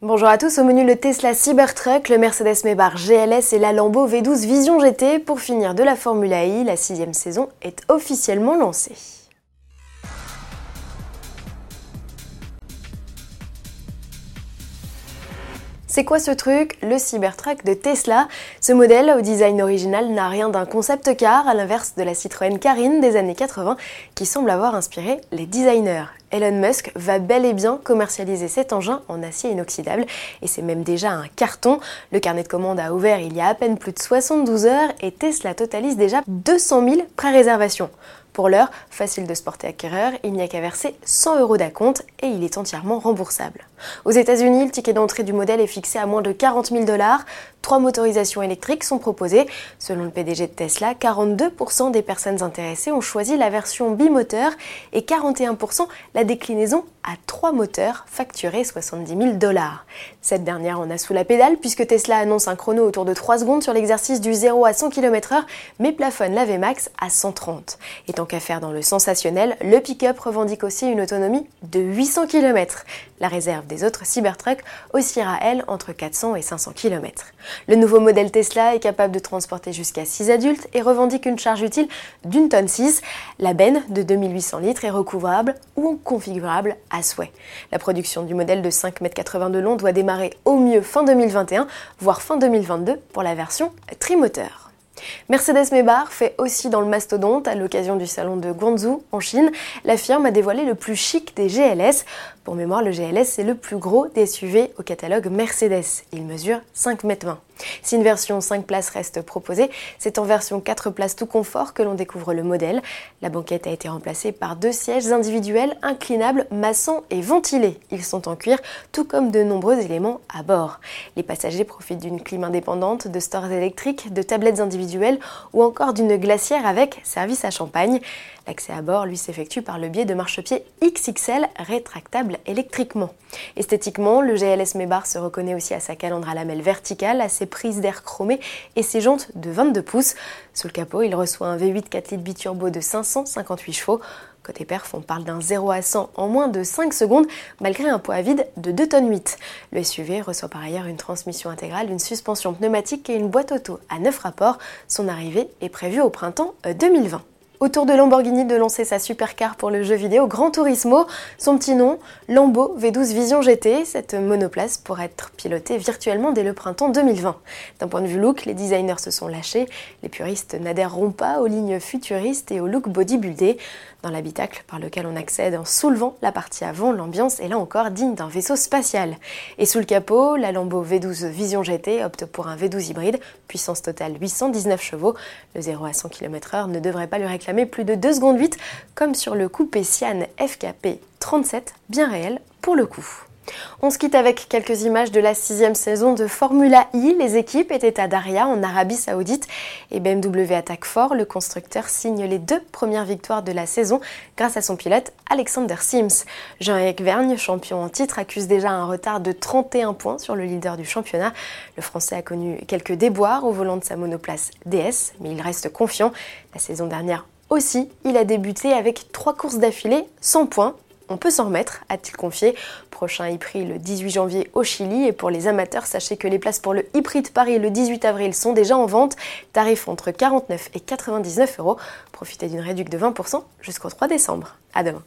Bonjour à tous, au menu le Tesla Cybertruck, le Mercedes Maybach GLS et la Lambo V12 Vision GT. Pour finir de la Formule I, la sixième saison est officiellement lancée. C'est quoi ce truc? Le Cybertruck de Tesla. Ce modèle au design original n'a rien d'un concept car, à l'inverse de la Citroën Carine des années 80 qui semble avoir inspiré les designers. Elon Musk va bel et bien commercialiser cet engin en acier inoxydable et c'est même déjà un carton. Le carnet de commande a ouvert il y a à peine plus de 72 heures et Tesla totalise déjà 200 000 pré-réservations. Pour l'heure, facile de se porter acquéreur, il n'y a qu'à verser 100 euros d'acompte et il est entièrement remboursable. Aux États-Unis, le ticket d'entrée du modèle est fixé à moins de 40 000 dollars. Trois motorisations électriques sont proposées. Selon le PDG de Tesla, 42% des personnes intéressées ont choisi la version bimoteur et 41% la déclinaison à trois moteurs facturés 70 000 dollars. Cette dernière en a sous la pédale puisque Tesla annonce un chrono autour de 3 secondes sur l'exercice du 0 à 100 km/h mais plafonne la VMAX à 130. Et tant qu'à faire dans le sensationnel, le pick-up revendique aussi une autonomie de 800 km. La réserve des autres Cybertrucks oscillera elle entre 400 et 500 km. Le nouveau modèle Tesla est capable de transporter jusqu'à 6 adultes et revendique une charge utile d'une tonne 6. La benne de 2800 litres est recouvrable ou configurable à souhait. La production du modèle de 5,80 m de long doit démarrer au mieux fin 2021, voire fin 2022 pour la version trimoteur. Mercedes Maybach fait aussi dans le mastodonte à l'occasion du salon de Guangzhou en Chine. La firme a dévoilé le plus chic des GLS. Pour mémoire, le GLS c'est le plus gros des SUV au catalogue Mercedes. Il mesure 5 m 20. Si une version 5 places reste proposée, c'est en version 4 places tout confort que l'on découvre le modèle. La banquette a été remplacée par deux sièges individuels inclinables, massants et ventilés. Ils sont en cuir, tout comme de nombreux éléments à bord. Les passagers profitent d'une clim indépendante, de stores électriques, de tablettes individuelles ou encore d'une glacière avec service à champagne. L'accès à bord, lui, s'effectue par le biais de marchepieds XXL rétractables électriquement. Esthétiquement, le GLS Maybach se reconnaît aussi à sa calandre à lamelles verticale, à ses prises d'air chromées et ses jantes de 22 pouces. Sous le capot, il reçoit un V8 4 litres biturbo de 558 chevaux. Côté perf, on parle d'un 0 à 100 en moins de 5 secondes, malgré un poids vide de 2 tonnes 8. Le SUV reçoit par ailleurs une transmission intégrale, une suspension pneumatique et une boîte auto à 9 rapports. Son arrivée est prévue au printemps 2020. Autour de Lamborghini de lancer sa supercar pour le jeu vidéo Gran Turismo, son petit nom, Lambo V12 Vision GT, cette monoplace pourrait être pilotée virtuellement dès le printemps 2020. D'un point de vue look, les designers se sont lâchés, les puristes n'adhèreront pas aux lignes futuristes et au look bodybuildé. Dans l'habitacle par lequel on accède en soulevant la partie avant, l'ambiance est là encore digne d'un vaisseau spatial. Et sous le capot, la Lambo V12 Vision GT opte pour un V12 hybride, puissance totale 819 chevaux. Le 0 à 100 km/h ne devrait pas lui réclamer plus de 2 secondes 8, comme sur le coupé Sian FKP 37, bien réel pour le coup. On se quitte avec quelques images de la sixième saison de Formula I. Les équipes étaient à Daria, en Arabie Saoudite, et BMW attaque fort. Le constructeur signe les deux premières victoires de la saison grâce à son pilote Alexander Sims. Jean-Éric Vergne, champion en titre, accuse déjà un retard de 31 points sur le leader du championnat. Le Français a connu quelques déboires au volant de sa monoplace DS, mais il reste confiant. La saison dernière aussi, il a débuté avec trois courses d'affilée, 100 points, on peut s'en remettre, a-t-il confié. Prochain e le 18 janvier au Chili. Et pour les amateurs, sachez que les places pour le e de Paris le 18 avril sont déjà en vente. Tarif entre 49 et 99 euros. Profitez d'une réduction de 20% jusqu'au 3 décembre. À demain.